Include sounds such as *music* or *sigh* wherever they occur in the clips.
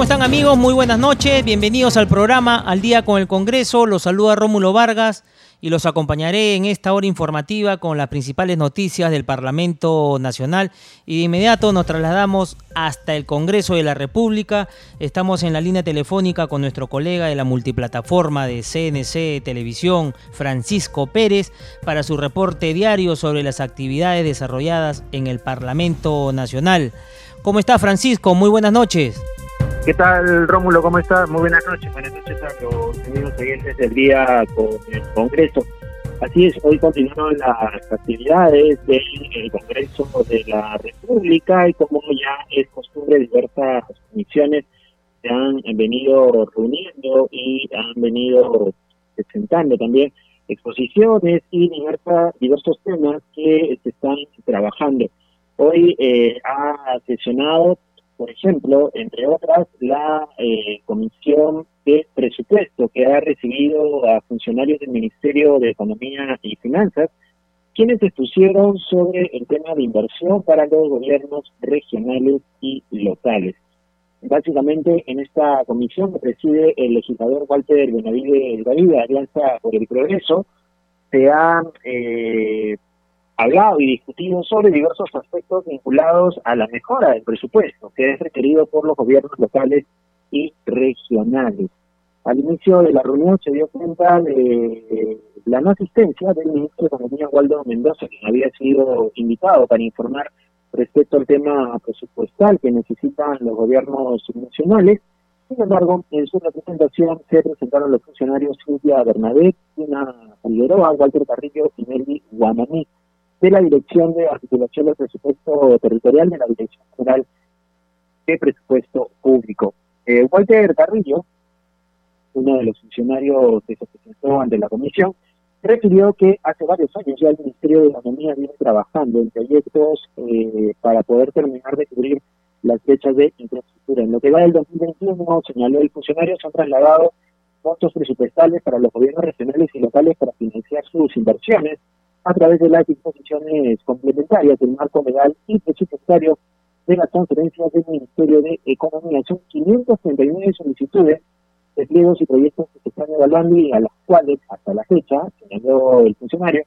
¿Cómo están amigos? Muy buenas noches. Bienvenidos al programa Al día con el Congreso. Los saluda Rómulo Vargas y los acompañaré en esta hora informativa con las principales noticias del Parlamento Nacional. Y de inmediato nos trasladamos hasta el Congreso de la República. Estamos en la línea telefónica con nuestro colega de la multiplataforma de CNC Televisión, Francisco Pérez, para su reporte diario sobre las actividades desarrolladas en el Parlamento Nacional. ¿Cómo está Francisco? Muy buenas noches. ¿Qué tal, Rómulo? ¿Cómo estás? Muy buenas noches. Buenas noches a los amigos oyentes del día con el Congreso. Así es, hoy continuaron las actividades del Congreso de la República y como ya es costumbre, diversas comisiones se han venido reuniendo y han venido presentando también exposiciones y diversas, diversos temas que se están trabajando. Hoy eh, ha sesionado por ejemplo, entre otras, la eh, Comisión de Presupuesto que ha recibido a funcionarios del Ministerio de Economía y Finanzas, quienes expusieron sobre el tema de inversión para los gobiernos regionales y locales. Básicamente, en esta comisión que preside el legislador Walter Benavides de Alianza por el Progreso, se ha eh, hablado y discutido sobre diversos aspectos vinculados a la mejora del presupuesto que es requerido por los gobiernos locales y regionales. Al inicio de la reunión se dio cuenta de la no asistencia del ministro de Economía, Waldo Mendoza, quien había sido invitado para informar respecto al tema presupuestal que necesitan los gobiernos nacionales. Sin embargo, en su representación se presentaron los funcionarios Silvia Bernadette, Tina Figueroa, Walter Carrillo y Nelly Guamaní de la Dirección de Articulación del Presupuesto Territorial de la Dirección General de Presupuesto Público. Eh, Walter Carrillo, uno de los funcionarios que se presentó ante la comisión, refirió que hace varios años ya el Ministerio de Economía viene trabajando en proyectos eh, para poder terminar de cubrir las fechas de infraestructura. En lo que va del 2021, señaló el funcionario, se han trasladado montos presupuestales para los gobiernos regionales y locales para financiar sus inversiones a través de las disposiciones complementarias del marco legal y presupuestario de las conferencias del Ministerio de Economía. Son 539 solicitudes de pliegos y proyectos que se están evaluando y a las cuales, hasta la fecha, señaló el funcionario,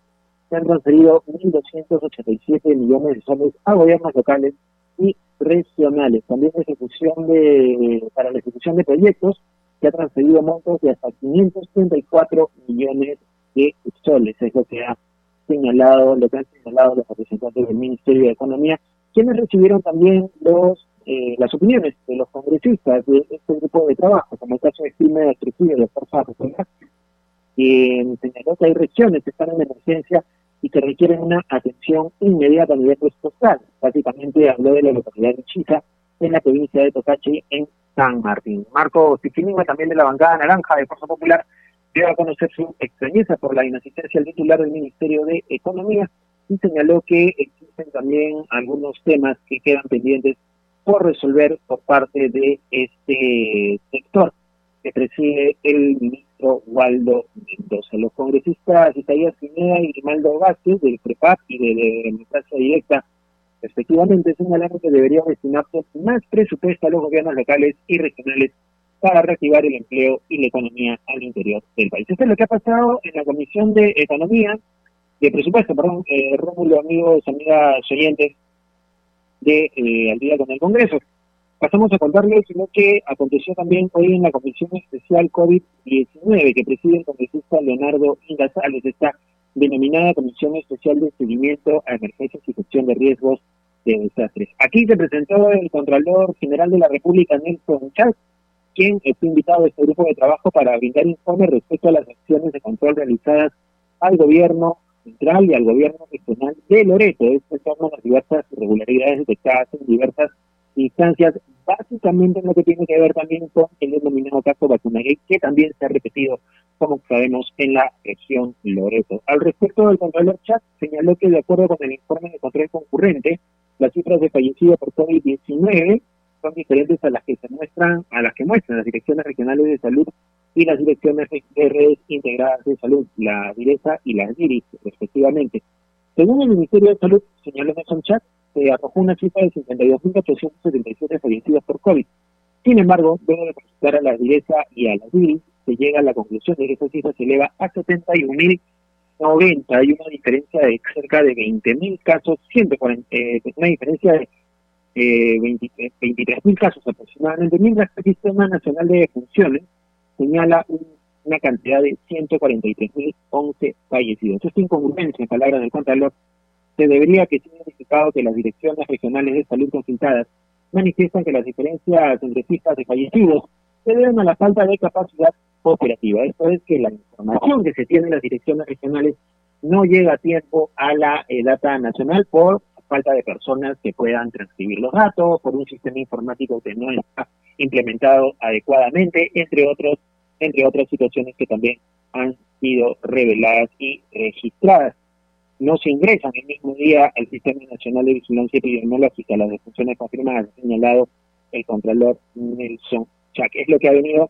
se han transferido 1.287 millones de soles a gobiernos locales y regionales. También ejecución de, para la ejecución de proyectos que ha transferido montos de hasta 534 millones de soles. Es lo que ha señalado, lo que han señalado los representantes del Ministerio de Economía, quienes recibieron también los eh, las opiniones de los congresistas de este grupo de trabajo, como el caso de de Trujillo de Fuerza Popular, que señaló que hay regiones que están en emergencia y que requieren una atención inmediata a nivel presupuestal. Básicamente habló de la localidad de Chica, en la provincia de Tocachi, en San Martín. Marco Sifinima, también de la bancada naranja de Fuerza Popular, dio a conocer su extrañeza por la inasistencia al titular del Ministerio de Economía y señaló que existen también algunos temas que quedan pendientes por resolver por parte de este sector que preside el ministro Waldo Mendoza. Los congresistas Isaías Pineda y Grimaldo Vázquez del PREPAP y de, Democracia Directa respectivamente señalaron que debería destinarse más presupuesto a los gobiernos locales y regionales para reactivar el empleo y la economía al interior del país. Esto es lo que ha pasado en la Comisión de Economía, de Presupuesto, perdón, eh, Rómulo, amigos, amigas oyentes de eh, Al Día con el Congreso. Pasamos a contarles lo que aconteció también hoy en la Comisión Especial COVID-19 que preside el congresista Leonardo Indazales, esta denominada Comisión Especial de Seguimiento a Emergencias y Gestión de Riesgos de Desastres. Aquí se presentó el Contralor General de la República, Nelson Chávez, quien está invitado a este grupo de trabajo para brindar informes respecto a las acciones de control realizadas al gobierno central y al gobierno regional de Loreto. Esto son las diversas irregularidades detectadas en diversas instancias, básicamente en lo que tiene que ver también con el denominado caso Vacunagate, que también se ha repetido, como sabemos, en la región Loreto. Al respecto del Contralor Chat, señaló que de acuerdo con el informe de control concurrente, las cifras de fallecidos por COVID-19 son diferentes a las que se muestran, a las que muestran las direcciones regionales de salud y las direcciones de redes integradas de salud, la DIRESA y las DIRIS, respectivamente. Según el Ministerio de Salud, señaló Nelson Chat, se arrojó una cifra de 52.877 fallecidos por COVID. Sin embargo, luego de consultar a la DIRESA y a las DIRIS, se llega a la conclusión de que esa cifra se eleva a 71.090. Hay una diferencia de cerca de 20.000 casos, 140, eh, una diferencia de eh, 23.000 casos aproximadamente, mientras el Sistema Nacional de Funciones señala una cantidad de 143.011 fallecidos. Esta incongruencia, en palabras del Contralor, se debería que tiene significado que las direcciones regionales de salud consultadas manifiestan que las diferencias entre cifras de fallecidos se deben a la falta de capacidad operativa. Esto es que la información que se tiene en las direcciones regionales no llega a tiempo a la eh, data nacional por falta de personas que puedan transcribir los datos, por un sistema informático que no está implementado adecuadamente, entre otros, entre otras situaciones que también han sido reveladas y registradas. No se ingresan el mismo día al Sistema Nacional de Vigilancia Epidemiológica las defunciones confirmadas, señalado el Contralor Nelson Chac. Es lo que ha venido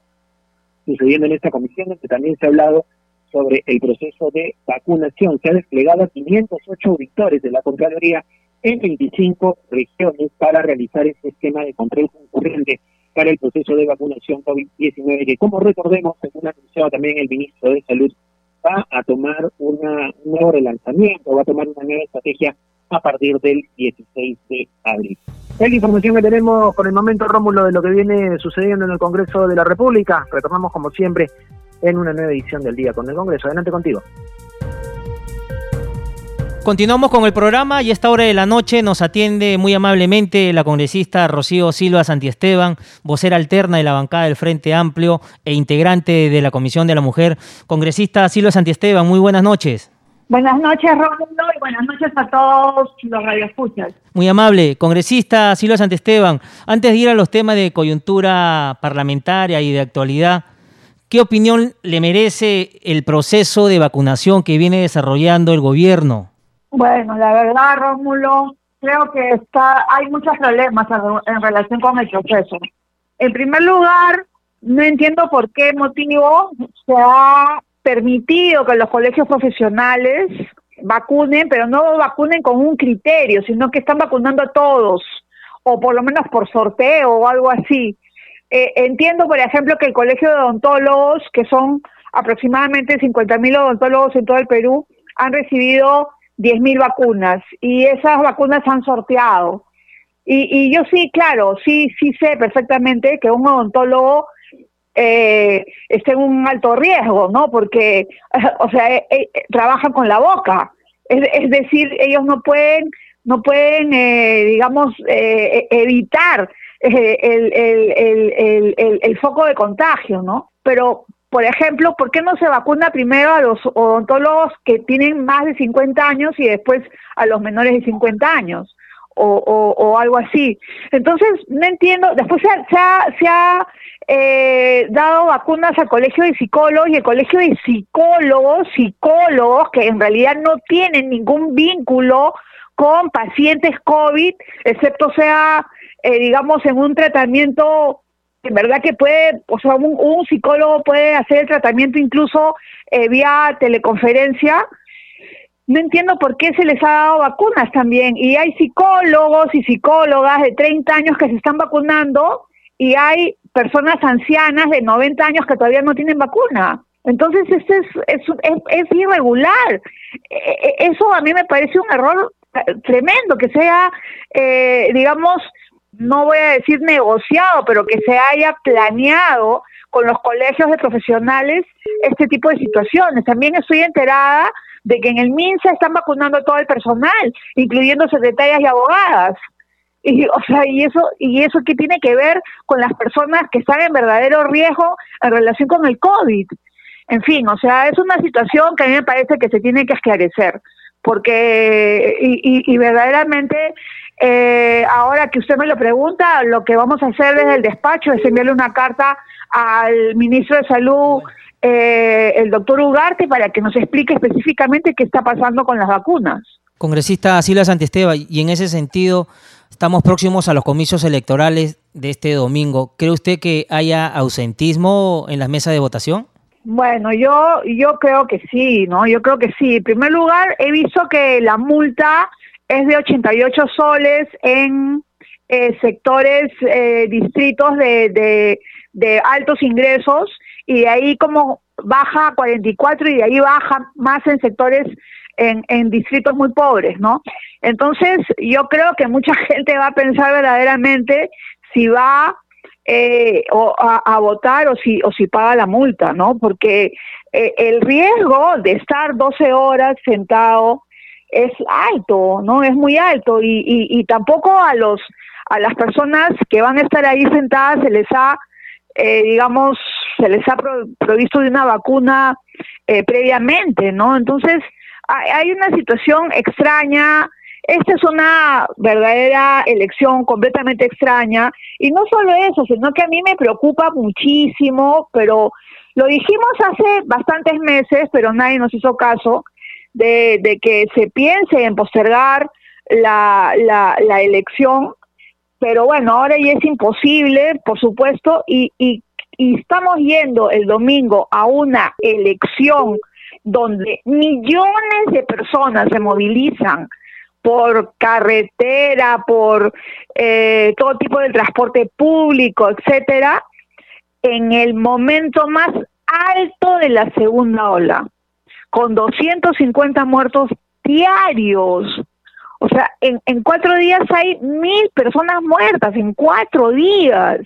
sucediendo en esta comisión, donde también se ha hablado sobre el proceso de vacunación. Se ha desplegado a 508 auditores de la Contraloría en 25 regiones para realizar este esquema de control concurrente para el proceso de vacunación COVID-19, que como recordemos, según anunciado también el ministro de Salud, va a tomar un nuevo relanzamiento, va a tomar una nueva estrategia a partir del 16 de abril. Es la información que tenemos por el momento, Rómulo, de lo que viene sucediendo en el Congreso de la República. Retornamos como siempre en una nueva edición del Día con el Congreso. Adelante contigo. Continuamos con el programa y a esta hora de la noche nos atiende muy amablemente la congresista Rocío Silva Santiesteban, vocera alterna de la bancada del Frente Amplio e integrante de la Comisión de la Mujer. Congresista Silva Santiesteban, muy buenas noches. Buenas noches, Rómulo, y buenas noches a todos los radioescuchas. Muy amable. Congresista Silva Santiesteban, antes de ir a los temas de coyuntura parlamentaria y de actualidad, ¿qué opinión le merece el proceso de vacunación que viene desarrollando el gobierno? Bueno, la verdad, Rómulo, creo que está hay muchos problemas en, relación con el proceso. En primer lugar, no entiendo por qué motivo se ha permitido que los colegios profesionales vacunen, pero no vacunen con un criterio, sino que están vacunando a todos, o por lo menos por sorteo o algo así. Eh, entiendo, por ejemplo, que el Colegio de Odontólogos, que son aproximadamente 50.000 odontólogos en todo el Perú, han recibido 10.000 vacunas y esas vacunas han sorteado. Y, y yo sí, claro, sí, sí sé perfectamente que un odontólogo eh, está en un alto riesgo, ¿no? Porque, *laughs* o sea, eh, eh, trabajan con la boca. Es, es, decir, ellos no pueden, no pueden, eh, digamos, eh, evitar el, el, el, el foco de contagio, ¿no? Pero por ejemplo, ¿por qué no se vacuna primero a los odontólogos que tienen más de 50 años y después a los menores de 50 años? O, o, algo así. Entonces, no entiendo, después se ha, se ha, eh, dado vacunas al colegio de psicólogos y el colegio de psicólogos, psicólogos que en realidad no tienen ningún vínculo con pacientes COVID, excepto sea, eh, digamos, en un tratamiento en verdad que puede, o sea, un, psicólogo puede hacer el tratamiento incluso eh, vía teleconferencia. No entiendo por qué se les ha dado vacunas también. Y hay psicólogos y psicólogas de 30 años que se están vacunando y hay personas ancianas de 90 años que todavía no tienen vacuna. Entonces, este es, es, irregular. E, e, eso a mí me parece un error tremendo, que sea, eh, digamos, no voy a decir negociado, pero que se haya planeado con los colegios de profesionales este tipo de situaciones. También estoy enterada de que en el MINSA están vacunando a todo el personal, incluyendo secretarias y abogadas. Y, o sea, y eso, y eso qué tiene que ver con las personas que están en verdadero riesgo en relación con el COVID. En fin, o sea, es una situación que a mí me parece que se tiene que esclarecer, porque, y, y, y verdaderamente Eh, ahora que usted me lo pregunta, lo que vamos a hacer desde el despacho es enviarle una carta al ministro de Salud, eh, el doctor Ugarte, para que nos explique específicamente qué está pasando con las vacunas. Congresista Silvia Santisteba, y en ese sentido, estamos próximos a los comicios electorales de este domingo. ¿Cree usted que haya ausentismo en las mesas de votación? Bueno, yo yo creo que sí, ¿no? Yo creo que sí. En primer lugar, he visto que la multa es de 88 soles en eh, sectores, eh, distritos de, de, altos ingresos y de ahí como baja a 44 y de ahí baja más en sectores, en, en distritos muy pobres, ¿no? Entonces, yo creo que mucha *laughs* gente va a pensar verdaderamente si va eh, o a, votar o si, o si paga la multa, ¿no? Porque eh, el riesgo de estar 12 horas sentado es alto, ¿no? Es muy alto y, y, tampoco a los a las personas que van a estar ahí sentadas se les ha, eh, digamos, se les ha provisto de una vacuna previamente, ¿no? Entonces hay, hay una situación extraña esta es una verdadera elección completamente extraña y no solo eso, sino que a mí me preocupa muchísimo, pero lo dijimos hace bastantes meses, pero nadie nos hizo caso, de, que se piense en postergar la, la, elección, pero bueno, ahora ya es imposible, por supuesto, y, y, y estamos yendo el domingo a una elección donde millones de personas se movilizan por carretera, por eh, todo tipo de transporte público, etcétera, en el momento más alto de la segunda ola, con 250 muertos diarios. O sea, en, en cuatro días hay mil personas muertas, en cuatro días.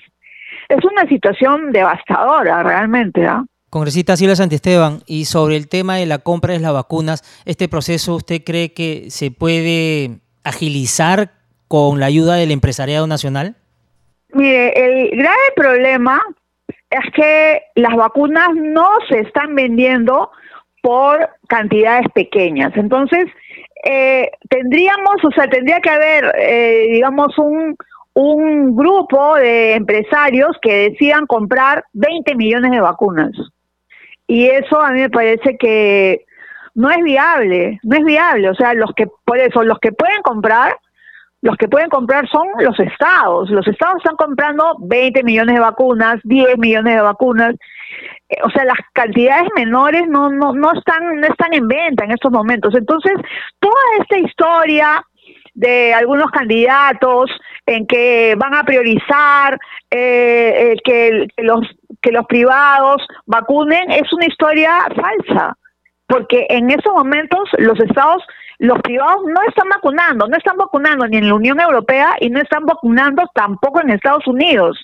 Es una situación devastadora realmente, ¿ah? Congresista Silvia Santisteban, y sobre el tema de la compra de las vacunas, ¿este proceso usted cree que se puede agilizar con la ayuda del empresariado nacional? Mire, el grave problema es que las vacunas no se están vendiendo por cantidades pequeñas. Entonces, eh, tendríamos, o sea, tendría que haber, eh, digamos, un, un grupo de empresarios que decidan comprar 20 millones de vacunas. Y eso a mí me parece que no es viable, no es viable. O sea, los que, por eso, los que pueden comprar, los que pueden comprar son los estados. Los estados están comprando 20 millones de vacunas, 10 millones de vacunas. Eh, o sea, las cantidades menores no, no, no, están, no están en venta en estos momentos. Entonces, toda esta historia de algunos candidatos en que van a priorizar eh, que, los, que los privados vacunen es una historia falsa, porque en esos momentos los estados, los privados no están vacunando, no están vacunando ni en la Unión Europea y no están vacunando tampoco en Estados Unidos.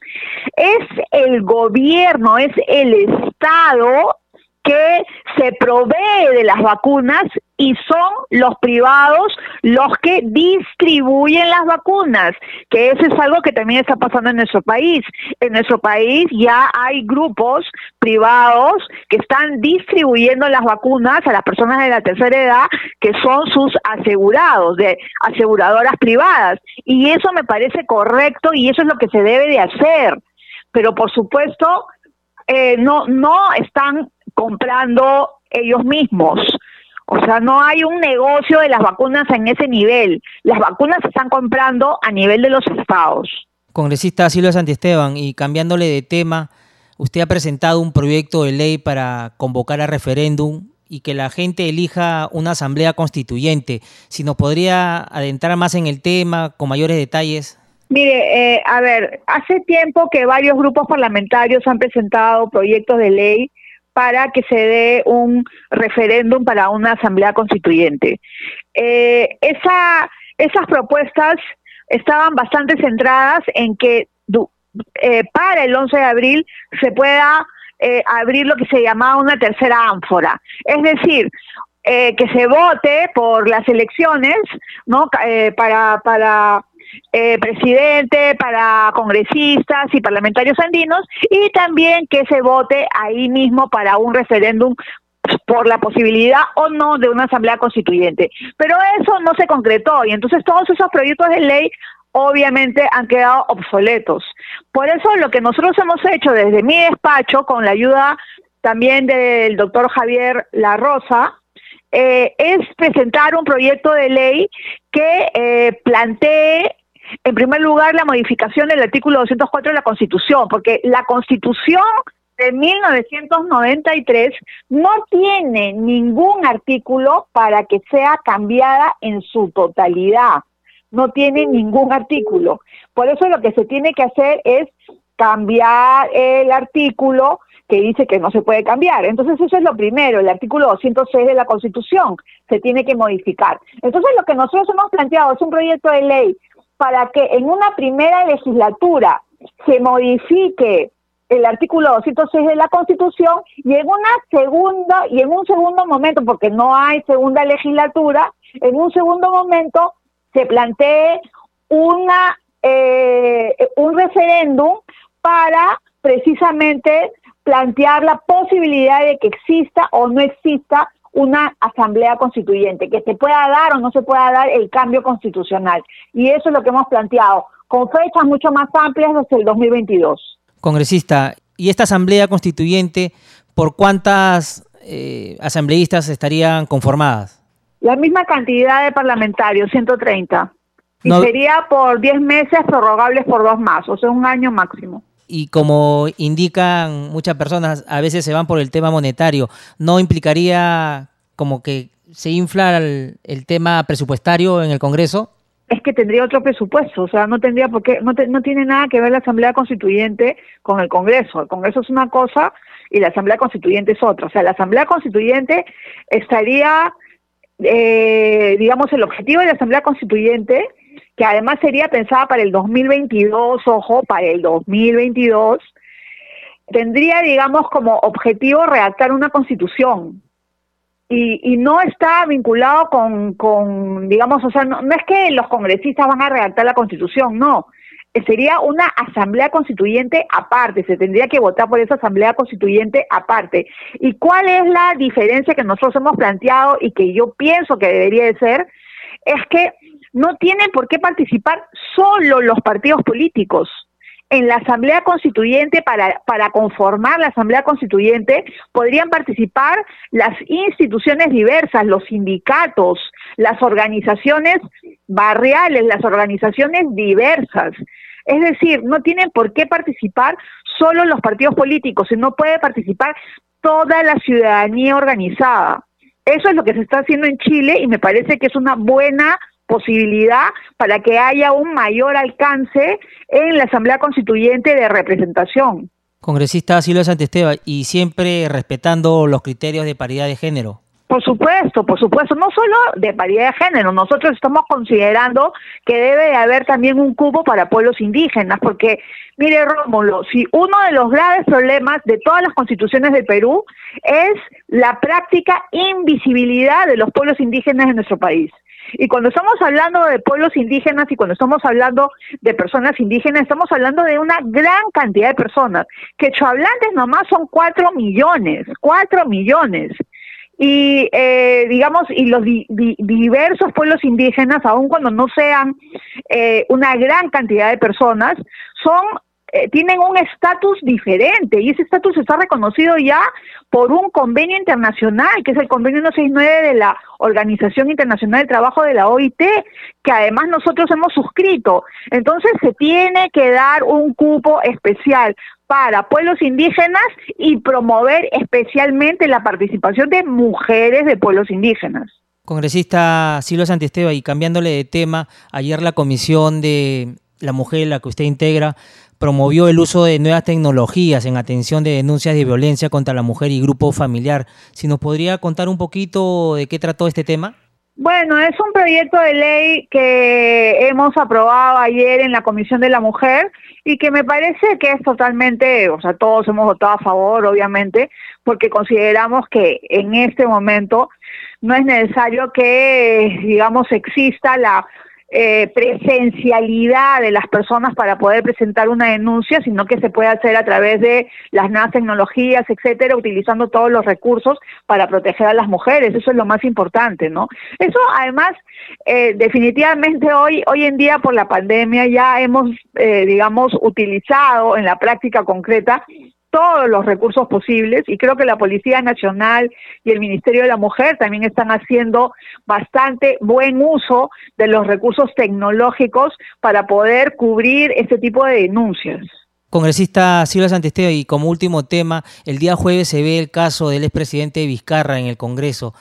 Es el gobierno, es el Estado que se provee de las vacunas y son los privados los que distribuyen las vacunas, que eso es algo que también está pasando en nuestro país. En nuestro país ya hay grupos privados que están distribuyendo las vacunas a las personas de la tercera edad que son sus asegurados, de aseguradoras privadas. Y eso me parece correcto y eso es lo que se debe de hacer. Pero por supuesto, eh, no, no están comprando ellos mismos. O sea, no hay un negocio de las vacunas en ese nivel. Las vacunas se están comprando a nivel de los estados. Congresista Silvia Santiesteban, y cambiándole de tema, usted ha presentado un proyecto de ley para convocar a referéndum y que la gente elija una asamblea constituyente. Si nos podría adentrar más en el tema, con mayores detalles. Mire, eh, a ver, hace tiempo que varios grupos parlamentarios han presentado proyectos de ley para que se dé un referéndum para una asamblea constituyente. Eh, esa, esas propuestas estaban bastante centradas en que eh, para el 11 de abril se pueda eh, abrir lo que se llamaba una tercera ánfora. Es decir, que se vote por las elecciones, ¿no? para, para eh, presidente, para congresistas y parlamentarios andinos, y también que se vote ahí mismo para un referéndum por la posibilidad o no de una asamblea constituyente. Pero eso no se concretó y entonces todos esos proyectos de ley obviamente han quedado obsoletos. Por eso lo que nosotros hemos hecho desde mi despacho, con la ayuda también del doctor Javier La Rosa, eh, es presentar un proyecto de ley que eh, plantee, en primer lugar, la modificación del artículo 204 de la Constitución, porque la Constitución de 1993 no tiene ningún artículo para que sea cambiada en su totalidad. No tiene ningún artículo. Por eso lo que se tiene que hacer es cambiar el artículo que dice que no se puede cambiar. Entonces eso es lo primero, el artículo 206 de la Constitución se tiene que modificar. Entonces lo que nosotros hemos planteado es un proyecto de ley para que en una primera legislatura se modifique el artículo 206 de la Constitución y en una segunda y en un segundo momento, porque no hay segunda legislatura, en un segundo momento se plantee una eh, un referéndum para precisamente plantear la posibilidad de que exista o no exista una asamblea constituyente, que se pueda dar o no se pueda dar el cambio constitucional. Y eso es lo que hemos planteado, con fechas mucho más amplias desde el 2022. Congresista, ¿y esta asamblea constituyente por cuántas eh, asambleístas estarían conformadas? La misma cantidad de parlamentarios, 130. Y sería por 10 meses prorrogables por dos más, o sea, un año máximo y como indican muchas personas, a veces se van por el tema monetario, ¿no implicaría como que se infla el, tema presupuestario en el Congreso? Es que tendría otro presupuesto, o sea, no tendría por qué, no, no tiene nada que ver la Asamblea Constituyente con el Congreso. El Congreso es una cosa y la Asamblea Constituyente es otra. O sea, la Asamblea Constituyente estaría, eh, digamos, el objetivo de la Asamblea Constituyente que además sería pensada para el 2022, ojo, para el 2022, tendría, digamos, como objetivo redactar una constitución. Y, y no está vinculado con, con digamos, o sea, no, no es que los congresistas van a redactar la constitución, no. Sería una asamblea constituyente aparte, se tendría que votar por esa asamblea constituyente aparte. ¿Y cuál es la diferencia que nosotros hemos planteado y que yo pienso que debería de ser? Es que no tienen por qué participar solo los partidos políticos. En la Asamblea Constituyente, para, para conformar la Asamblea Constituyente, podrían participar las instituciones diversas, los sindicatos, las organizaciones barriales, las organizaciones diversas. Es decir, no tienen por qué participar solo los partidos políticos, sino puede participar toda la ciudadanía organizada. Eso es lo que se está haciendo en Chile y me parece que es una buena posibilidad para que haya un mayor alcance en la Asamblea Constituyente de representación. Congresista Silvia Santesteba, y siempre respetando los criterios de paridad de género. Por supuesto, por supuesto, no solo de paridad de género, nosotros estamos considerando que debe de haber también un cubo para pueblos indígenas, porque, mire Rómulo, si uno de los graves problemas de todas las constituciones del Perú es la práctica invisibilidad de los pueblos indígenas en nuestro país. Y cuando estamos hablando de pueblos indígenas y cuando estamos hablando de personas indígenas, estamos hablando de una gran cantidad de personas. Que hablantes nomás son cuatro millones, cuatro millones. Y eh, digamos, y los diversos pueblos indígenas, aun cuando no sean eh, una gran cantidad de personas, son eh, tienen un estatus diferente y ese estatus está reconocido ya por un convenio internacional, que es el convenio 169 de la Organización Internacional del Trabajo de la OIT, que además nosotros hemos suscrito. Entonces se tiene que dar un cupo especial para pueblos indígenas y promover especialmente la participación de mujeres de pueblos indígenas. Congresista Silvia Santisteba, y cambiándole de tema, ayer la comisión de la mujer, la que usted integra, promovió el uso de nuevas tecnologías en atención de denuncias de violencia contra la mujer y grupo familiar. Si nos podría contar un poquito de qué trató este tema. Bueno, es un proyecto de ley que hemos aprobado ayer en la Comisión de la Mujer y que me parece que es totalmente, o sea, todos hemos votado a favor, obviamente, porque consideramos que en este momento no es necesario que, digamos, exista la eh, presencialidad de las personas para poder presentar una denuncia, sino que se puede hacer a través de las nuevas tecnologías, etcétera, utilizando todos los recursos para proteger a las mujeres. Eso es lo más importante, ¿no? Eso, además, eh, definitivamente hoy, hoy en día por la pandemia ya hemos, eh, digamos, utilizado en la práctica concreta todos los recursos posibles y creo que la Policía Nacional y el Ministerio de la Mujer también están haciendo bastante buen uso de los recursos tecnológicos para poder cubrir este tipo de denuncias. Congresista Silvia Santisteo, y como último tema, el día jueves se ve el caso del expresidente Vizcarra en el Congreso.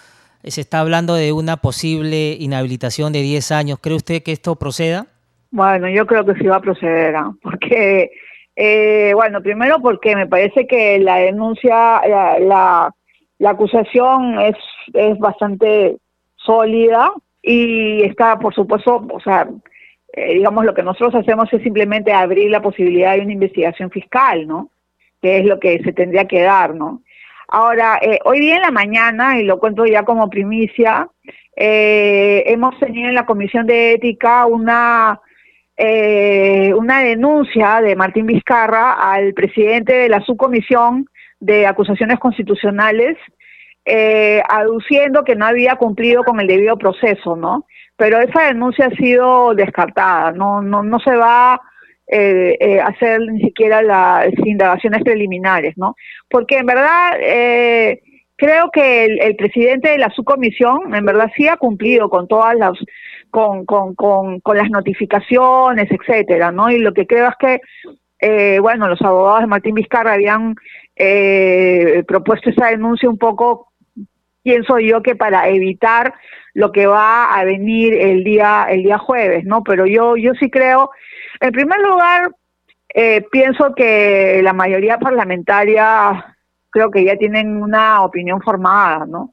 Se está hablando de una posible inhabilitación de 10 años. ¿Cree usted que esto proceda? Bueno, yo creo que sí va a proceder, ¿ah? porque eh, bueno, primero porque me parece que la denuncia, la, la, acusación es, es bastante sólida y está, por supuesto, o sea, eh, digamos, lo que nosotros hacemos es simplemente abrir la posibilidad de una investigación fiscal, ¿no? Que es lo que se tendría que dar, ¿no? Ahora, eh, hoy día en la mañana, y lo cuento ya como primicia, eh, hemos tenido en la Comisión de Ética una eh, una denuncia de Martín Vizcarra al presidente de la subcomisión de acusaciones constitucionales, eh, aduciendo que no había cumplido con el debido proceso, ¿no? Pero esa denuncia ha sido descartada, no, no, no se va eh, eh hacer ni siquiera las indagaciones preliminares, ¿no? Porque en verdad eh, creo que el, el, presidente de la subcomisión en verdad sí ha cumplido con todas las con, con, con, con las notificaciones, etcétera, ¿no? Y lo que creo es que, eh, bueno, los abogados de Martín Vizcarra habían eh, propuesto esa denuncia un poco, pienso yo, que para evitar lo que va a venir el día, el día jueves, ¿no? Pero yo, yo sí creo, en primer lugar, eh, pienso que la mayoría parlamentaria creo que ya tienen una opinión formada, ¿no?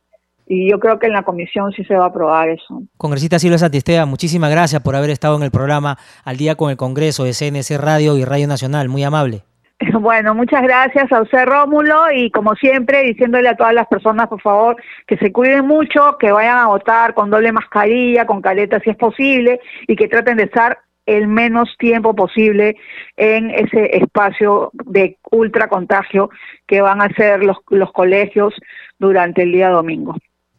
Y yo creo que en la comisión sí se va a aprobar eso. Congresista Silvia Satistea, muchísimas gracias por haber estado en el programa Al Día con el Congreso de CNC Radio y Radio Nacional, muy amable. *laughs* Bueno, muchas gracias a usted Rómulo y como siempre diciéndole a todas las personas por favor que se cuiden mucho, que vayan a votar con doble mascarilla, con caleta si es posible y que traten de estar el menos tiempo posible en ese espacio de ultra contagio que van a ser los, los colegios durante el día domingo.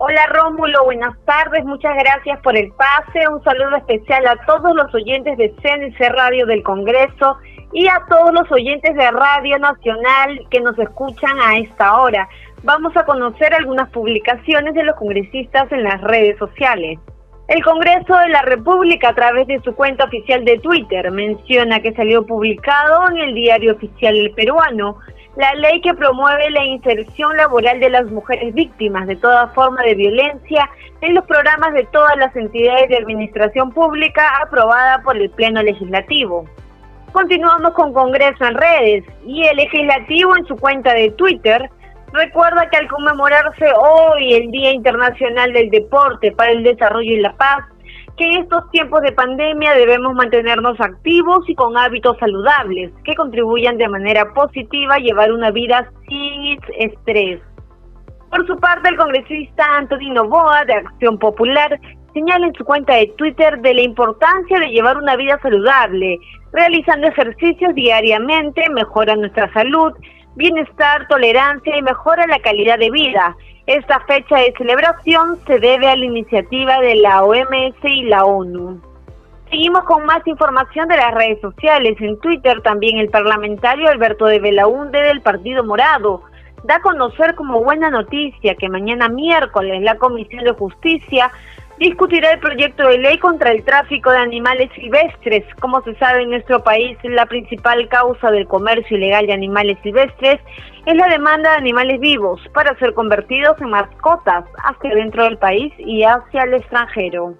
Hola Rómulo, buenas tardes, muchas gracias por el pase, un saludo especial a todos los oyentes de CNC Radio del Congreso y a todos los oyentes de Radio Nacional que nos escuchan a esta hora. Vamos a conocer algunas publicaciones de los congresistas en las redes sociales. El Congreso de la República, a través de su cuenta oficial de Twitter, menciona que salió publicado en el diario oficial El Peruano la ley que promueve la inserción laboral de las mujeres víctimas de toda forma de violencia en los programas de todas las entidades de administración pública aprobada por el Pleno Legislativo. Continuamos con Congreso en redes y el legislativo en su cuenta de Twitter recuerda que al conmemorarse hoy el Día Internacional del Deporte para el Desarrollo y la Paz, que en estos tiempos de pandemia debemos mantenernos activos y con hábitos saludables que contribuyan de manera positiva a llevar una vida sin estrés. Por su parte, el congresista Antonino Boa de Acción Popular señala en su cuenta de Twitter de la importancia de llevar una vida saludable, realizando ejercicios diariamente, mejora nuestra salud, bienestar, tolerancia y mejora la calidad de vida esta fecha de celebración se debe a la iniciativa de la OMS y la ONU. Seguimos con más información de las redes sociales. En Twitter también el parlamentario Alberto de Belaunde del Partido Morado da a conocer como buena noticia que mañana miércoles la Comisión de Justicia discutirá el proyecto de ley contra el tráfico de animales silvestres. Como se sabe en nuestro país, la principal causa del comercio ilegal de animales silvestres es la demanda de animales vivos para ser convertidos en mascotas hacia dentro del país y hacia el extranjero.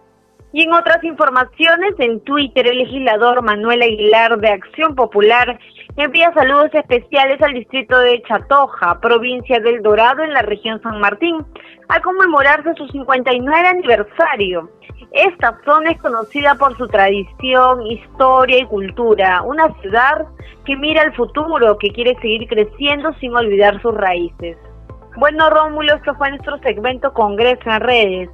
Y en otras informaciones, en Twitter, el legislador Manuel Aguilar de Acción Popular envía saludos especiales al distrito de Chatoja, provincia del Dorado, en la región San Martín, al conmemorarse su 59 aniversario. Esta zona es conocida por su tradición, historia y cultura, una ciudad que mira al futuro, que quiere seguir creciendo sin olvidar sus raíces. Bueno, Rómulo, esto fue nuestro segmento Congreso en redes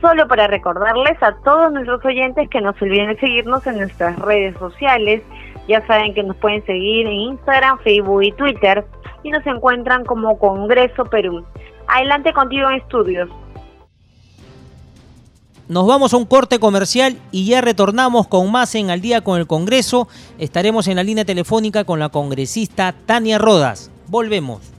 solo para recordarles a todos nuestros oyentes que no se olviden de seguirnos en nuestras redes sociales. Ya saben que nos pueden seguir en Instagram, Facebook y Twitter y nos encuentran como Congreso Perú. Adelante contigo en estudios. Nos vamos a un corte comercial y ya retornamos con más en Al día con el Congreso. Estaremos en la línea telefónica con la congresista Tania Rodas. Volvemos.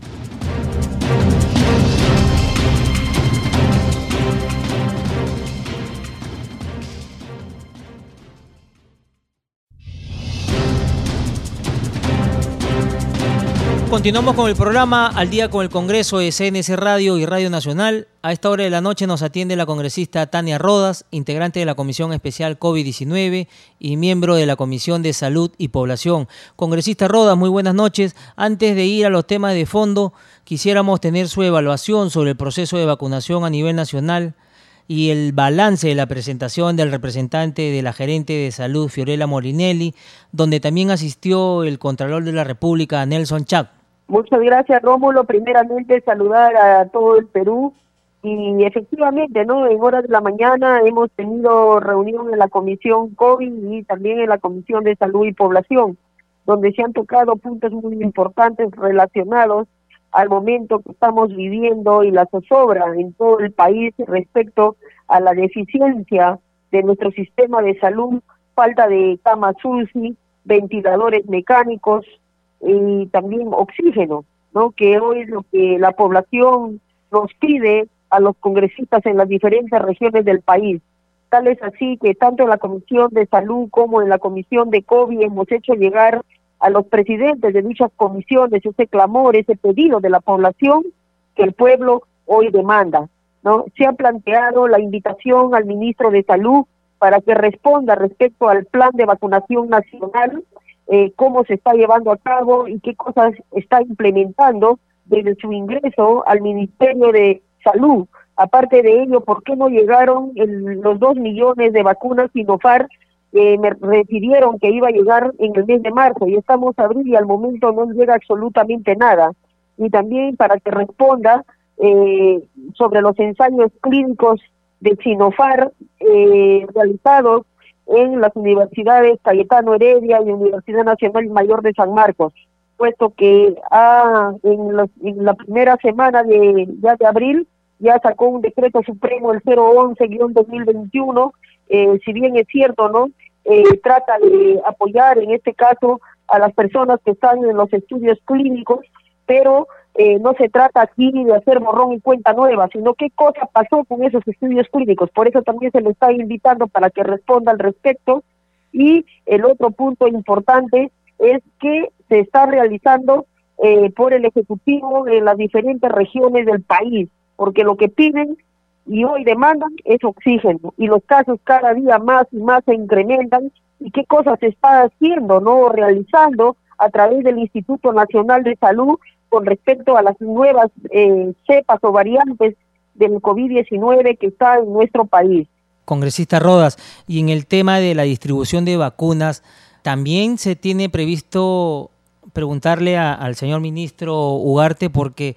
Continuamos con el programa Al día con el Congreso de CNC Radio y Radio Nacional. A esta hora de la noche nos atiende la congresista Tania Rodas, integrante de la Comisión Especial COVID-19 y miembro de la Comisión de Salud y Población. Congresista Rodas, muy buenas noches. Antes de ir a los temas de fondo, quisiéramos tener su evaluación sobre el proceso de vacunación a nivel nacional y el balance de la presentación del representante de la gerente de salud, Fiorella Molinelli, donde también asistió el Contralor de la República, Nelson Chac. Muchas gracias, Rómulo. Primeramente, saludar a todo el Perú. Y efectivamente, ¿no? En horas de la mañana hemos tenido reunión en la Comisión COVID y también en la Comisión de Salud y Población, donde se han tocado puntos muy importantes relacionados al momento que estamos viviendo y la zozobra en todo el país respecto a la deficiencia de nuestro sistema de salud, falta de camas UCI, ventiladores mecánicos, y también oxígeno, ¿no? Que hoy es lo que la población nos pide a los congresistas en las diferentes regiones del país. Tal es así que tanto en la Comisión de Salud como en la Comisión de COVID hemos hecho llegar a los presidentes de dichas comisiones ese clamor, ese pedido de la población que el pueblo hoy demanda. ¿no? Se ha planteado la invitación al ministro de Salud para que responda respecto al plan de vacunación nacional eh, cómo se está llevando a cabo y qué cosas está implementando desde su ingreso al Ministerio de Salud. Aparte de ello, ¿por qué no llegaron los dos millones de vacunas Sinofar que me refirieron que iba a llegar en el mes de marzo? Y estamos a abril y al momento no llega absolutamente nada. Y también para que responda eh, sobre los ensayos clínicos de Sinofar eh, realizados en las universidades Cayetano Heredia y Universidad Nacional Mayor de San Marcos, puesto que ah, en, la primera semana de ya de abril ya sacó un decreto supremo el 011-2021, eh, si bien es cierto, ¿no? Eh, trata de apoyar en este caso a las personas que están en los estudios clínicos, pero eh, no se trata aquí de hacer borrón y cuenta nueva, sino qué cosa pasó con esos estudios clínicos. Por eso también se le está invitando para que responda al respecto. Y el otro punto importante es que se está realizando eh, por el Ejecutivo en las diferentes regiones del país, porque lo que piden y hoy demandan es oxígeno. Y los casos cada día más y más se incrementan. Y qué cosas se está haciendo, no realizando a través del Instituto Nacional de Salud con respecto a las nuevas eh, cepas o variantes del COVID-19 que está en nuestro país. Congresista Rodas, y en el tema de la distribución de vacunas, también se tiene previsto preguntarle al señor ministro Ugarte porque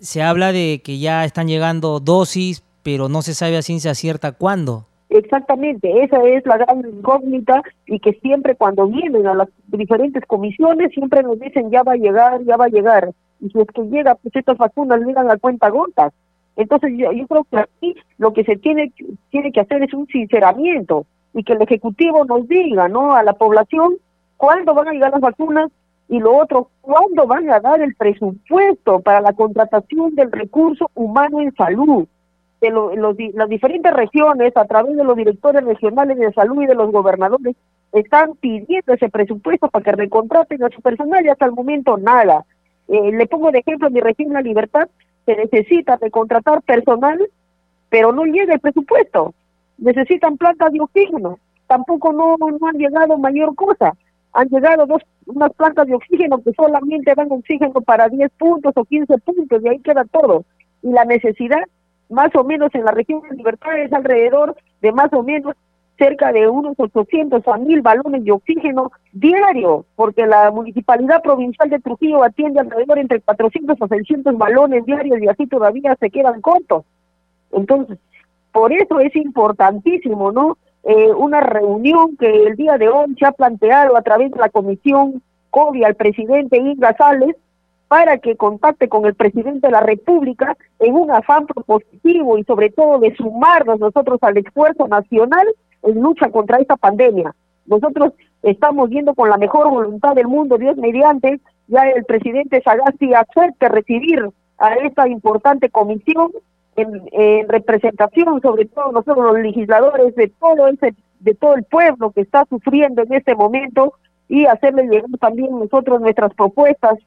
se habla de que ya están llegando dosis, pero no se sabe a ciencia cierta cuándo. Exactamente, esa es la gran incógnita y que siempre cuando vienen a las diferentes comisiones siempre nos dicen ya va a llegar, ya va a llegar. Y si es que llega, pues estas vacunas llegan a cuenta gotas. Entonces yo, yo creo que aquí lo que se tiene, tiene que hacer es un sinceramiento y que el Ejecutivo nos diga ¿no? a la población cuándo van a llegar las vacunas y lo otro, cuándo van a dar el presupuesto para la contratación del recurso humano en salud de los, las diferentes regiones, a través de los directores regionales de salud y de los gobernadores, están pidiendo ese presupuesto para que recontraten a su personal y hasta el momento nada. Eh, le pongo de ejemplo, mi región La Libertad se necesita recontratar personal, pero no llega el presupuesto. necesitan plantas de oxígeno. Tampoco no, no han llegado mayor cosa. Han llegado dos unas plantas de oxígeno que solamente dan oxígeno para 10 puntos o 15 puntos y ahí queda todo. Y la necesidad, más o menos en la región de Libertad, alrededor de más o menos cerca de unos 800 a 1000 balones de oxígeno diario, porque la Municipalidad Provincial de Trujillo atiende alrededor entre 400 a 600 balones diarios y así todavía se quedan cortos. Entonces, por eso es importantísimo, ¿no? Eh, una reunión que el día de hoy se ha planteado a través de la Comisión COVID al presidente Inga Sales para que contacte con el presidente de la República en un afán propositivo y sobre todo de sumarnos nosotros al esfuerzo nacional en lucha contra esta pandemia. Nosotros estamos viendo con la mejor voluntad del mundo, Dios mediante, ya el presidente Sagasti acepte recibir a esta importante comisión en, representación, sobre todo nosotros los legisladores de todo ese, de todo el pueblo que está sufriendo en este momento y hacerle llegar también nosotros nuestras propuestas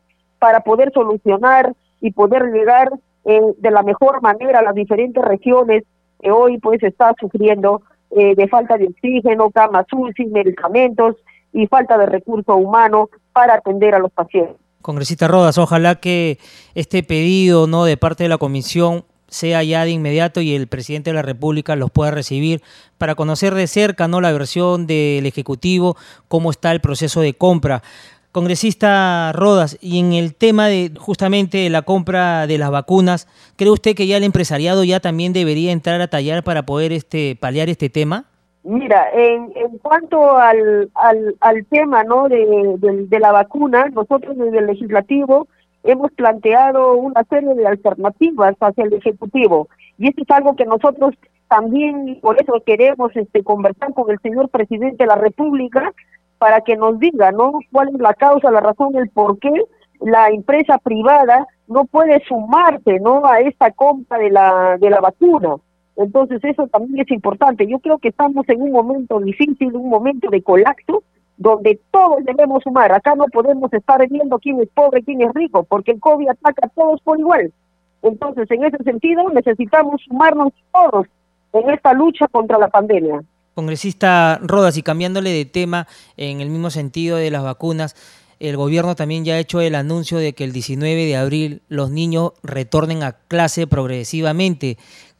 para poder solucionar y poder llegar eh, de la mejor manera a las diferentes regiones que hoy pues está sufriendo eh, de falta de oxígeno, camas UCI, medicamentos y falta de recurso humano para atender a los pacientes. Congresista Rodas, ojalá que este pedido no de parte de la comisión sea ya de inmediato y el presidente de la República los pueda recibir para conocer de cerca no la versión del Ejecutivo, cómo está el proceso de compra. Congresista Rodas, y en el tema de justamente la compra de las vacunas, ¿cree usted que ya el empresariado ya también debería entrar a tallar para poder este paliar este tema? Mira, en, en cuanto al, al, al tema ¿no? de, de, la vacuna, nosotros desde el legislativo hemos planteado una serie de alternativas hacia el Ejecutivo. Y esto es algo que nosotros también, por eso queremos este, conversar con el señor presidente de la República para que nos diga, ¿no? ¿Cuál es la causa, la razón, el por qué la empresa privada no puede sumarse, ¿no? A esta compra de la, de la vacuna. Entonces eso también es importante. Yo creo que estamos en un momento difícil, un momento de colapso, donde todos debemos sumar. Acá no podemos estar viendo quién es pobre, quién es rico, porque el COVID ataca a todos por igual. Entonces, en ese sentido, necesitamos sumarnos todos en esta lucha contra la pandemia. Congresista Rodas, y cambiándole de tema en el mismo sentido de las vacunas, el gobierno también ya ha hecho el anuncio de que el 19 de abril los niños retornen a clase progresivamente.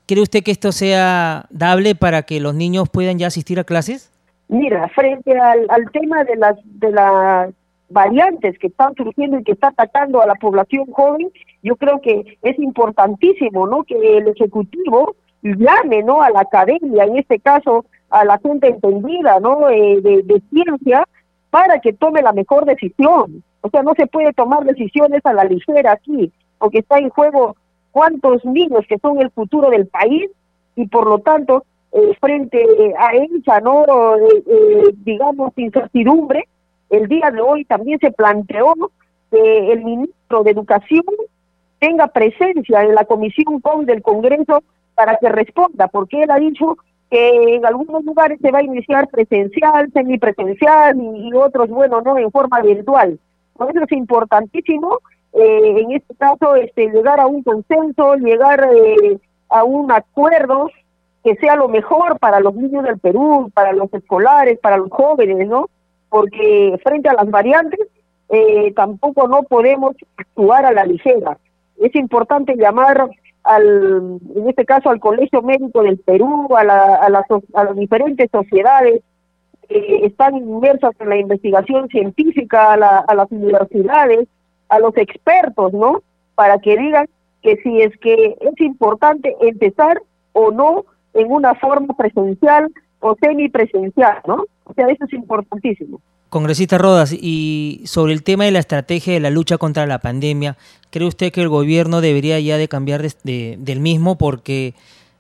¿Cree usted que esto sea dable para que los niños puedan ya asistir a clases? Mira, frente al, tema de las, de las variantes que están surgiendo y que está atacando a la población joven, yo creo que es importantísimo, ¿no? Que el ejecutivo llame, ¿no? A la academia, en este caso a la gente entendida, ¿no? Eh, de, de ciencia, para que tome la mejor decisión. O sea, no se puede tomar decisiones a la ligera aquí, porque está en juego cuántos niños que son el futuro del país y por lo tanto eh, frente a esa, ¿no? Eh, eh, digamos, incertidumbre, el día de hoy también se planteó que el ministro de Educación tenga presencia en la comisión con del Congreso para que responda, porque él ha dicho que en algunos lugares se va a iniciar presencial, semipresencial y, y otros, bueno, no en forma virtual. Por eso es importantísimo, en este caso, este, llegar a un consenso, llegar a un acuerdo que sea lo mejor para los niños del Perú, para los escolares, para los jóvenes, ¿no? Porque frente a las variantes eh, tampoco no podemos actuar a la ligera. Es importante llamar al, en este caso al Colegio Médico del Perú, a, la, a, las, a las diferentes sociedades que están inmersas en la investigación científica, a, la, a las universidades, a los expertos, ¿no? Para que digan que si es que es importante empezar o no en una forma presencial o semipresencial, ¿no? O sea, eso es importantísimo. Congresista Rodas, y sobre el tema de la estrategia de la lucha contra la pandemia, ¿cree usted que el gobierno debería ya de cambiar de, del mismo porque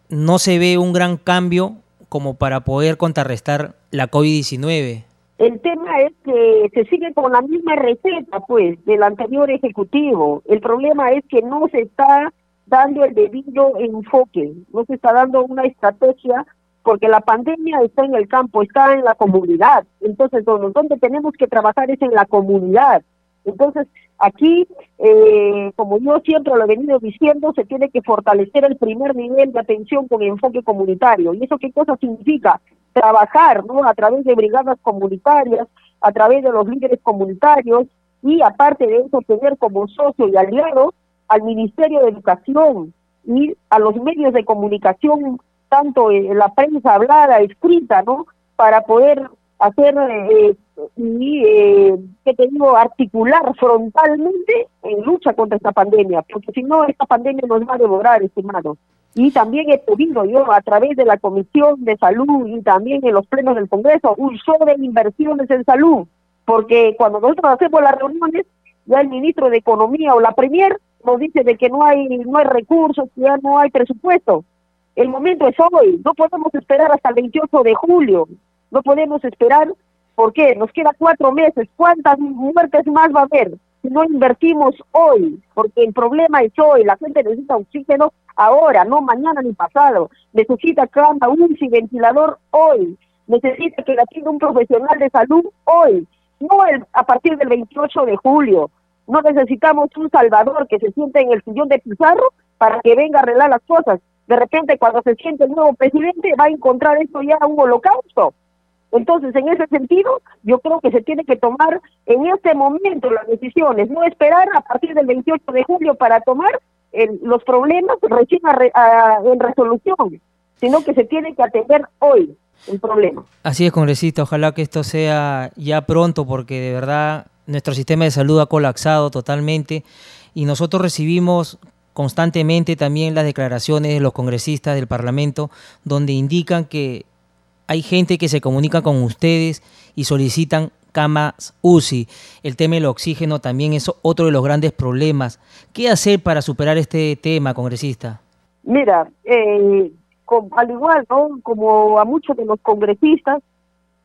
no se ve un gran cambio como para poder contrarrestar la COVID-19? El tema es que se sigue con la misma receta, pues, del anterior ejecutivo. El problema es que no se está dando el debido enfoque, no se está dando una estrategia porque la pandemia está en el campo, está en la comunidad. Entonces, donde tenemos que trabajar es en la comunidad. Entonces, Aquí, eh, como yo siempre lo he venido diciendo, se tiene que fortalecer el primer nivel de atención con enfoque comunitario. ¿Y eso qué cosa significa? Trabajar ¿no? a través de brigadas comunitarias, a través de los líderes comunitarios y aparte de eso tener como socio y aliado al Ministerio de Educación y a los medios de comunicación, tanto en la prensa hablada, escrita, ¿no? Para poder hacer eh, y, eh, ¿qué te digo?, articular frontalmente en lucha contra esta pandemia, porque si no, esta pandemia nos va a devorar, estimado. Y también he pedido yo, a través de la Comisión de Salud y también en los plenos del Congreso, un show de inversiones en salud, porque cuando nosotros hacemos las reuniones, ya el ministro de Economía o la Premier nos dice de que no hay, no hay recursos, ya no hay presupuesto. El momento es hoy, no podemos esperar hasta el 28 de julio, no podemos esperar, ¿por qué? Nos queda cuatro meses, ¿cuántas muertes más va a haber? Si no invertimos hoy, porque el problema es hoy, la gente necesita oxígeno ahora, no mañana ni pasado, necesita cama, UCI, ventilador hoy, necesita que la tenga un profesional de salud hoy, no el, a partir del 28 de julio. No necesitamos un salvador que se siente en el sillón de Pizarro para que venga a arreglar las cosas. De repente, cuando se siente el nuevo presidente, va a encontrar esto ya un holocausto. Entonces, en ese sentido, yo creo que se tiene que tomar en este momento las decisiones, no esperar a partir del 28 de julio para tomar los problemas recién en resolución, sino que se tiene que atender hoy el problema. Así es, congresista, ojalá que esto sea ya pronto, porque de verdad nuestro sistema de salud ha colapsado totalmente y nosotros recibimos constantemente también las declaraciones de los congresistas del Parlamento donde indican que hay gente que se comunica con ustedes y solicitan camas UCI. El tema del oxígeno también es otro de los grandes problemas. ¿Qué hacer para superar este tema, congresista? Mira, eh, al igual, ¿no? Como a muchos de los congresistas,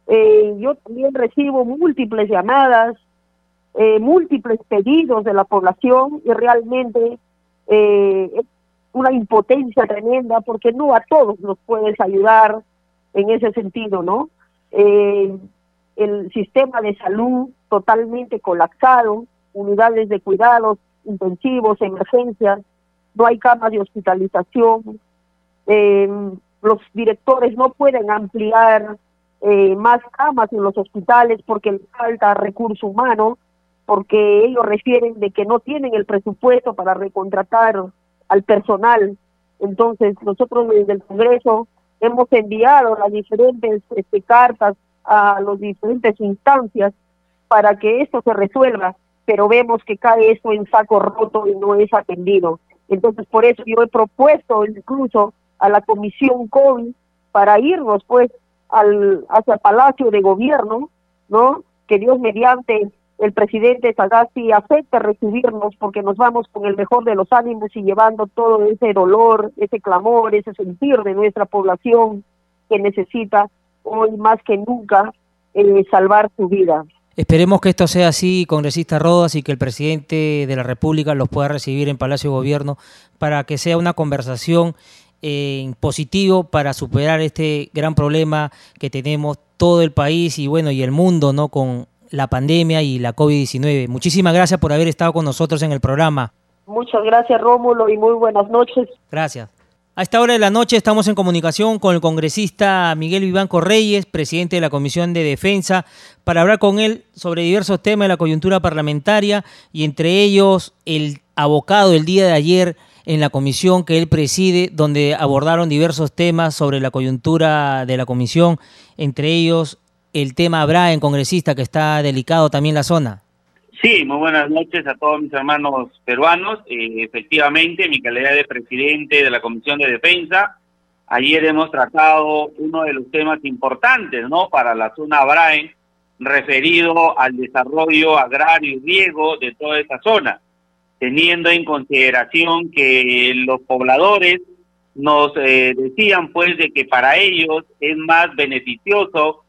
eh, yo también recibo múltiples llamadas, eh, múltiples pedidos de la población y realmente es una impotencia tremenda porque no a todos nos puedes ayudar en ese sentido, ¿no? Eh, el sistema de salud totalmente colapsado, unidades de cuidados intensivos, emergencias, no hay camas de hospitalización, eh, los directores no pueden ampliar eh, más camas en los hospitales porque falta recurso humano, porque ellos refieren de que no tienen el presupuesto para recontratar al personal. Entonces, nosotros desde el Congreso hemos enviado las diferentes este, cartas a las diferentes instancias para que esto se resuelva, pero vemos que cae esto en saco roto y no es atendido. Entonces, por eso yo he propuesto incluso a la comisión COVID para irnos pues al hacia Palacio de Gobierno, ¿no? Que Dios mediante el presidente Sagasti acepte recibirnos porque nos vamos con el mejor de los ánimos y llevando todo ese dolor, ese clamor, ese sentir de nuestra población que necesita hoy más que nunca eh, salvar su vida. Esperemos que esto sea así, congresista Rodas, y que el presidente de la República los pueda recibir en Palacio de Gobierno para que sea una conversación en positivo para superar este gran problema que tenemos todo el país y bueno y el mundo no con la pandemia y la COVID-19. Muchísimas gracias por haber estado con nosotros en el programa. Muchas gracias Rómulo y muy buenas noches. Gracias. A esta hora de la noche estamos en comunicación con el congresista Miguel Vivanco Reyes, presidente de la Comisión de Defensa, para hablar con él sobre diversos temas de la coyuntura parlamentaria y entre ellos el abocado el día de ayer en la comisión que él preside, donde abordaron diversos temas sobre la coyuntura de la comisión, entre ellos el tema Brian, congresista, que está delicado también la zona. Sí, muy buenas noches a todos mis hermanos peruanos. Eh, efectivamente, mi calidad de presidente de la Comisión de Defensa, ayer hemos tratado uno de los temas importantes, ¿no? Para la zona Brian, referido al desarrollo agrario y riego de toda esa zona, teniendo en consideración que los pobladores nos eh, decían, pues, de que para ellos es más beneficioso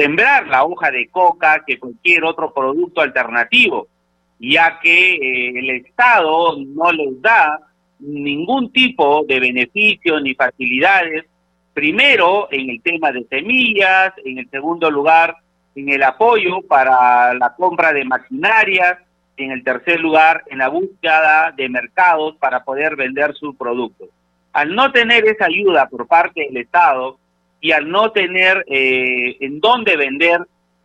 sembrar la hoja de coca que cualquier otro producto alternativo, ya que eh, el Estado no les da ningún tipo de beneficio ni facilidades, primero en el tema de semillas, en el segundo lugar en el apoyo para la compra de maquinaria, y en el tercer lugar en la búsqueda de mercados para poder vender sus productos. Al no tener esa ayuda por parte del Estado y al no tener eh, en dónde vender,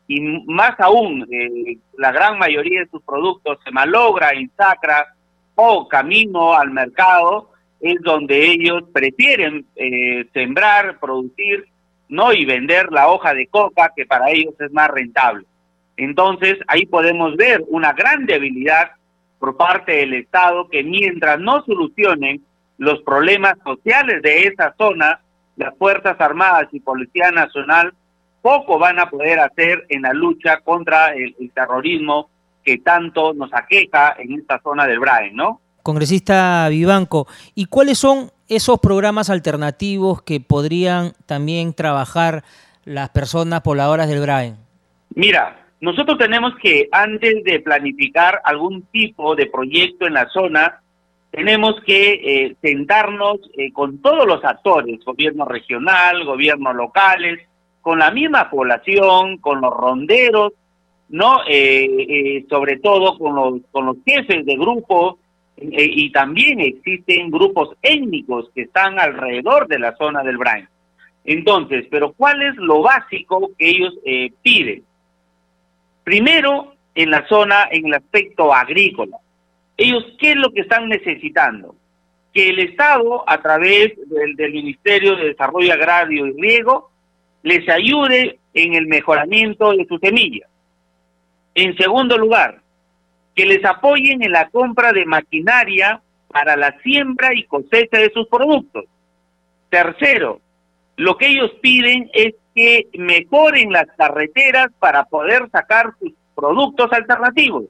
y más aún, eh, la gran mayoría de sus productos se malogra en sacra o camino al mercado, es donde ellos prefieren eh, sembrar, producir, no y vender la hoja de coca, que para ellos es más rentable. Entonces, ahí podemos ver una gran debilidad por parte del Estado que mientras no solucionen los problemas sociales de esa zona, las Fuerzas Armadas y Policía Nacional poco van a poder hacer en la lucha contra el, terrorismo que tanto nos aqueja en esta zona del Brain, ¿no? Congresista Vivanco, ¿y cuáles son esos programas alternativos que podrían también trabajar las personas pobladoras del Brain? Mira, nosotros tenemos que, antes de planificar algún tipo de proyecto en la zona, tenemos que eh, sentarnos eh, con todos los actores, gobierno regional, gobiernos locales, con la misma población, con los ronderos, no, eh, sobre todo con los con los jefes de grupos y también existen grupos étnicos que están alrededor de la zona del Brain. Entonces, pero ¿cuál es lo básico que ellos piden? Primero, en la zona, en el aspecto agrícola ellos, ¿qué es lo que están necesitando? Que el Estado, a través del, Ministerio de Desarrollo Agrario y Riego, les ayude en el mejoramiento de sus semillas. En segundo lugar, que les apoyen en la compra de maquinaria para la siembra y cosecha de sus productos. Tercero, lo que ellos piden es que mejoren las carreteras para poder sacar sus productos alternativos.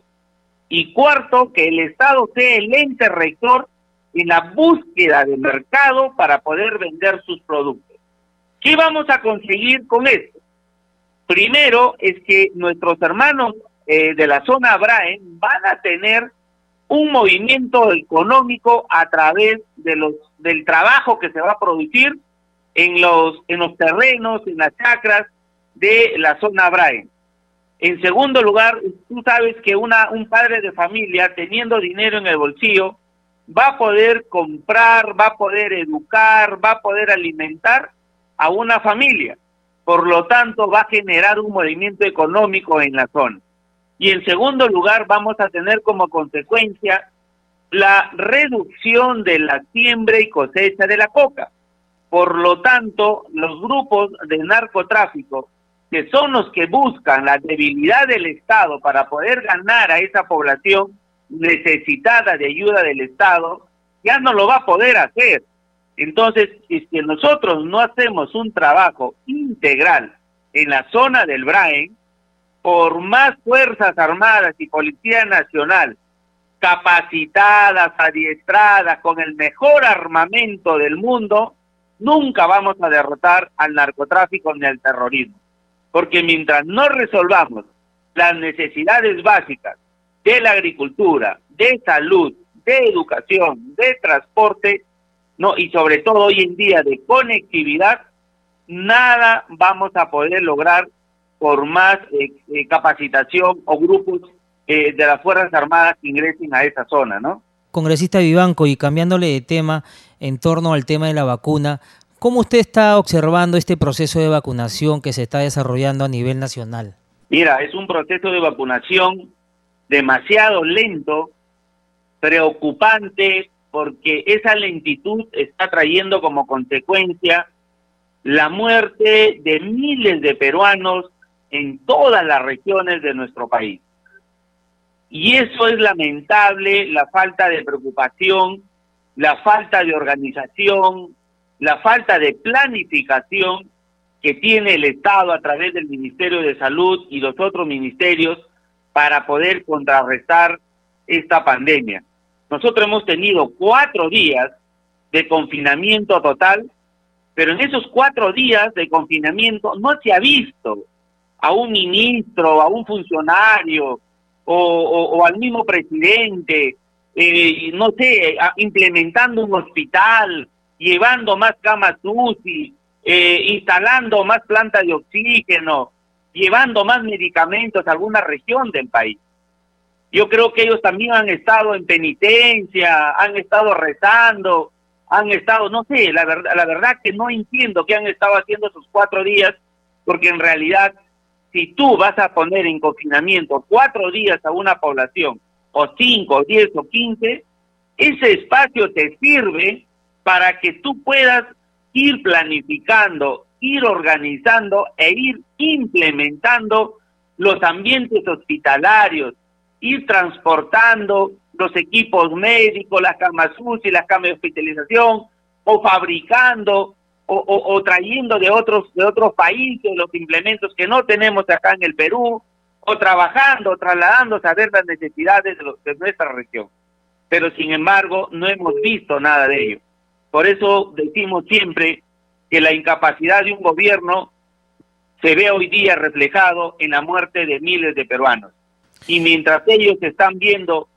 Y cuarto, que el Estado sea el ente rector en la búsqueda de mercado para poder vender sus productos. ¿Qué vamos a conseguir con esto? Primero es que nuestros hermanos eh, de la zona Abraem van a tener un movimiento económico a través de los del trabajo que se va a producir en los en los terrenos, en las chacras de la zona Abraem. En segundo lugar, tú sabes que una, un padre de familia teniendo dinero en el bolsillo va a poder comprar, va a poder educar, va a poder alimentar a una familia. Por lo tanto, va a generar un movimiento económico en la zona. Y en segundo lugar, vamos a tener como consecuencia la reducción de la siembra y cosecha de la coca. Por lo tanto, los grupos de narcotráfico que son los que buscan la debilidad del Estado para poder ganar a esa población necesitada de ayuda del Estado, ya no lo va a poder hacer. Entonces, si nosotros no hacemos un trabajo integral en la zona del Braen, por más Fuerzas Armadas y Policía Nacional capacitadas, adiestradas, con el mejor armamento del mundo, nunca vamos a derrotar al narcotráfico ni al terrorismo porque mientras no resolvamos las necesidades básicas de la agricultura, de salud, de educación, de transporte, no y sobre todo hoy en día de conectividad, nada vamos a poder lograr por más eh, eh, capacitación o grupos de las Fuerzas Armadas que ingresen a esa zona, ¿no? Congresista Vivanco, y cambiándole de tema en torno al tema de la vacuna, ¿Cómo usted está observando este proceso de vacunación que se está desarrollando a nivel nacional? Mira, es un proceso de vacunación demasiado lento, preocupante, porque esa lentitud está trayendo como consecuencia la muerte de miles de peruanos en todas las regiones de nuestro país. Y eso es lamentable, la falta de preocupación, la falta de organización, la falta de planificación que tiene el Estado a través del Ministerio de Salud y los otros ministerios para poder contrarrestar esta pandemia. Nosotros hemos tenido cuatro días de confinamiento total, pero en esos cuatro días de confinamiento no se ha visto a un ministro, a un funcionario o, al mismo presidente, eh, no sé, implementando un hospital, llevando más camas UCI, eh, instalando más plantas de oxígeno, llevando más medicamentos a alguna región del país. Yo creo que ellos también han estado en penitencia, han estado rezando, han estado, no sé, la verdad, la verdad que no entiendo qué han estado haciendo esos cuatro días, porque en realidad, si tú vas a poner en confinamiento cuatro días a una población, o cinco, diez, o quince, ese espacio te sirve para que tú puedas ir planificando, ir organizando e ir implementando los ambientes hospitalarios, ir transportando los equipos médicos, las camas UCI, las camas de hospitalización, o fabricando o, trayendo de otros de otros países los implementos que no tenemos acá en el Perú, o trabajando, trasladándose a ver las necesidades de, de nuestra región. Pero sin embargo, no hemos visto nada de ello. Por eso decimos siempre que la incapacidad de un gobierno se ve hoy día reflejado en la muerte de miles de peruanos. Y mientras ellos están viendo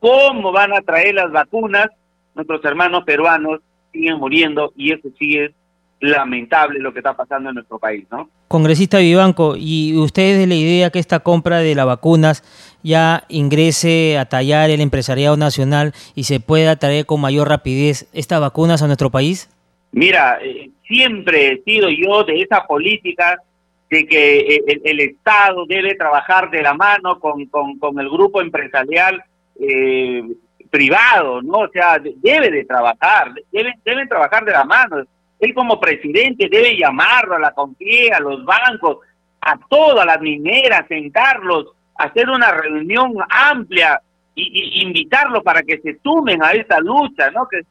cómo van a traer las vacunas, nuestros hermanos peruanos siguen muriendo y eso sí es lamentable lo que está pasando en nuestro país, ¿no? Congresista Vivanco, ¿y usted de la idea que esta compra de las vacunas ya ingrese a tallar el empresariado nacional y se pueda traer con mayor rapidez estas vacunas a nuestro país? Mira, eh, siempre he sido yo de esa política de que eh, el, Estado debe trabajar de la mano con, con, el grupo empresarial eh, privado, ¿no? O sea, debe de trabajar, deben, deben trabajar de la mano. Él como presidente debe llamarlo a la CONFIE, a los bancos, a todas las mineras, sentarlos, hacer una reunión amplia y, invitarlos para que se sumen a esta lucha, ¿no? Que,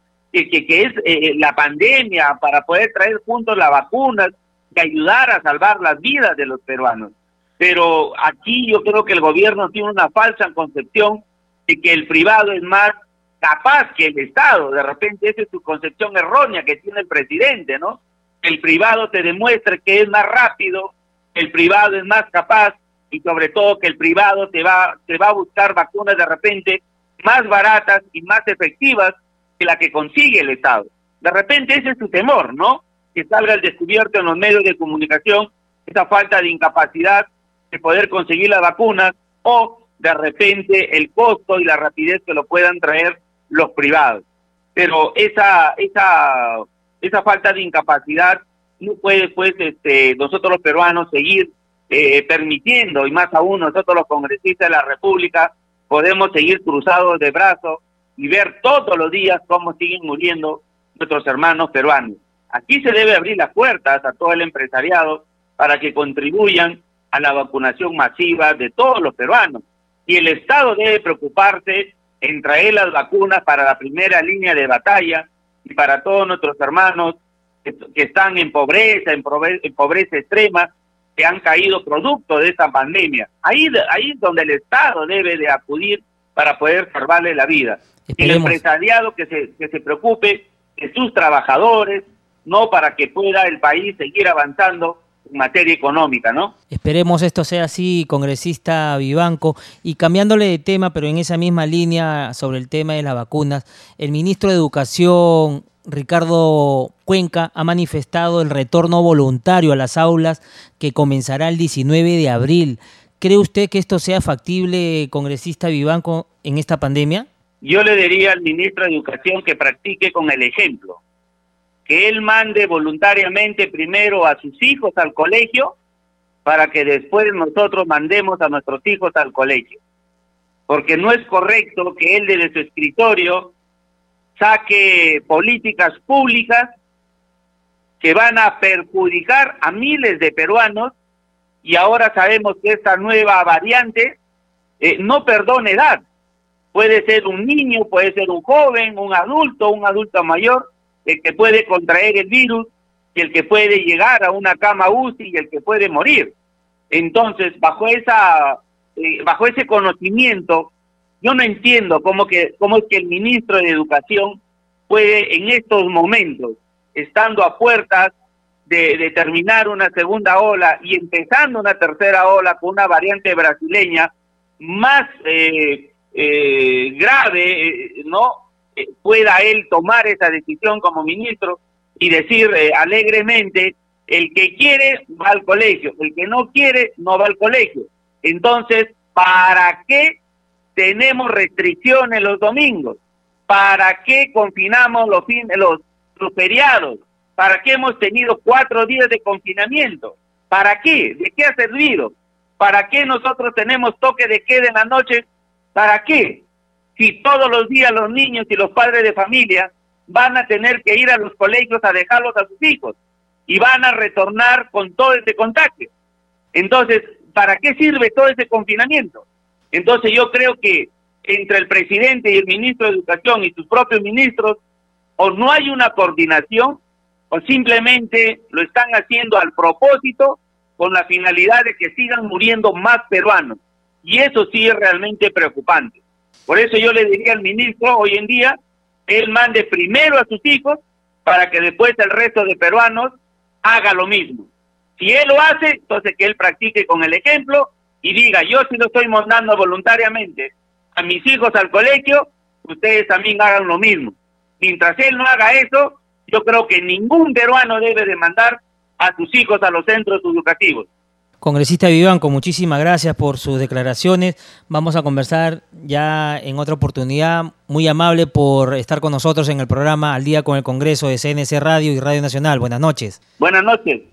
que, que es eh, la pandemia, para poder traer juntos las vacunas, que ayudar a salvar las vidas de los peruanos. Pero aquí yo creo que el gobierno tiene una falsa concepción de que el privado es más capaz que el Estado. De repente esa es su concepción errónea que tiene el presidente, ¿no? El privado te demuestra que es más rápido, el privado es más capaz y sobre todo que el privado te va, te va a buscar vacunas de repente más baratas y más efectivas que la que consigue el Estado. De repente ese es su temor, ¿no? que salga al descubierto en los medios de comunicación esa falta de incapacidad de poder conseguir las vacunas o de repente el costo y la rapidez que lo puedan traer los privados. Pero esa esa esa falta de incapacidad no puede pues este nosotros los peruanos seguir eh, permitiendo y más aún nosotros los congresistas de la República podemos seguir cruzados de brazos y ver todos los días cómo siguen muriendo nuestros hermanos peruanos. Aquí se debe abrir las puertas a todo el empresariado para que contribuyan a la vacunación masiva de todos los peruanos. Y el Estado debe preocuparse en traer las vacunas para la primera línea de batalla y para todos nuestros hermanos que, están en pobreza, en, pobreza extrema, que han caído producto de esta pandemia. Ahí, ahí es donde el Estado debe de acudir para poder salvarle la vida. Y el empresariado que se, que se preocupe de sus trabajadores, no para que pueda el país seguir avanzando en materia económica, ¿no? Esperemos esto sea así, congresista Vivanco. Y cambiándole de tema, pero en esa misma línea sobre el tema de las vacunas, el ministro de Educación, Ricardo Cuenca, ha manifestado el retorno voluntario a las aulas que comenzará el 19 de abril. ¿Cree usted que esto sea factible, congresista Vivanco, en esta pandemia? Yo le diría al ministro de Educación que practique con el ejemplo que él mande voluntariamente primero a sus hijos al colegio para que después nosotros mandemos a nuestros hijos al colegio. Porque no es correcto que él desde su escritorio saque políticas públicas que van a perjudicar a miles de peruanos y ahora sabemos que esta nueva variante eh, no perdona edad. Puede ser un niño, puede ser un joven, un adulto, un adulto mayor, el que puede contraer el virus y el que puede llegar a una cama UCI y el que puede morir. Entonces, bajo esa eh, bajo ese conocimiento, yo no entiendo cómo que cómo es que el ministro de Educación puede en estos momentos, estando a puertas de, terminar una segunda ola y empezando una tercera ola con una variante brasileña más eh, eh, grave, ¿no? Eh, pueda él tomar esa decisión como ministro y decir eh, alegremente, el que quiere va al colegio, el que no quiere no va al colegio. Entonces, ¿para qué tenemos restricciones los domingos? ¿Para qué confinamos los, los, los feriados? ¿Para qué hemos tenido cuatro días de confinamiento? ¿Para qué? ¿De qué ha servido? ¿Para qué nosotros tenemos toque de queda en la noche? ¿Para qué? Si todos los días los niños y los padres de familia van a tener que ir a los colegios a dejarlos a sus hijos y van a retornar con todo ese contagio. Entonces, ¿para qué sirve todo ese confinamiento? Entonces yo creo que entre el presidente y el ministro de Educación y sus propios ministros, o no hay una coordinación, o simplemente lo están haciendo al propósito con la finalidad de que sigan muriendo más peruanos. Y eso sí es realmente preocupante. Por eso yo le diría al ministro hoy en día, él mande primero a sus hijos para que después el resto de peruanos haga lo mismo. Si él lo hace, entonces que él practique con el ejemplo y diga, yo si lo estoy mandando voluntariamente a mis hijos al colegio, ustedes también hagan lo mismo. Mientras él no haga eso, yo creo que ningún peruano debe de mandar a sus hijos a los centros educativos. Congresista Vivanco, muchísimas gracias por sus declaraciones. Vamos a conversar ya en otra oportunidad. Muy amable por estar con nosotros en el programa Al Día con el Congreso de CNC Radio y Radio Nacional. Buenas noches. Buenas noches.